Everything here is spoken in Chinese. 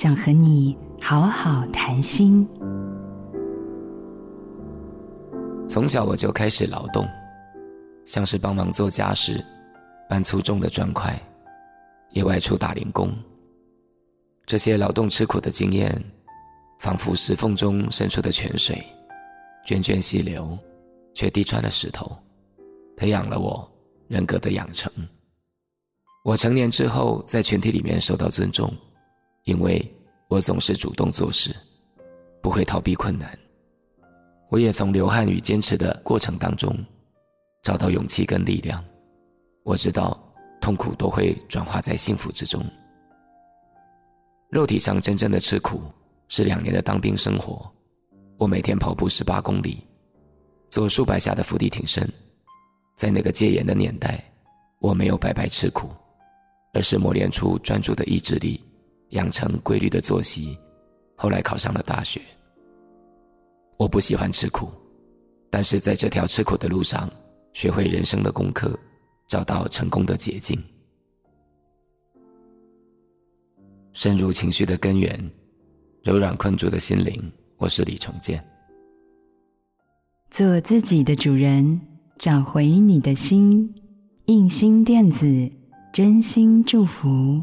想和你好好谈心。从小我就开始劳动，像是帮忙做家事、搬粗重的砖块，也外出打零工。这些劳动吃苦的经验，仿佛石缝中渗出的泉水，涓涓细流，却滴穿了石头，培养了我人格的养成。我成年之后，在群体里面受到尊重，因为我总是主动做事，不会逃避困难。我也从流汗与坚持的过程当中，找到勇气跟力量。我知道，痛苦都会转化在幸福之中。肉体上真正的吃苦，是两年的当兵生活。我每天跑步十八公里，做数百下的伏地挺身。在那个戒严的年代，我没有白白吃苦。而是磨练出专注的意志力，养成规律的作息，后来考上了大学。我不喜欢吃苦，但是在这条吃苦的路上，学会人生的功课，找到成功的捷径。深入情绪的根源，柔软困住的心灵。我是李崇建。做自己的主人，找回你的心。印心电子。真心祝福，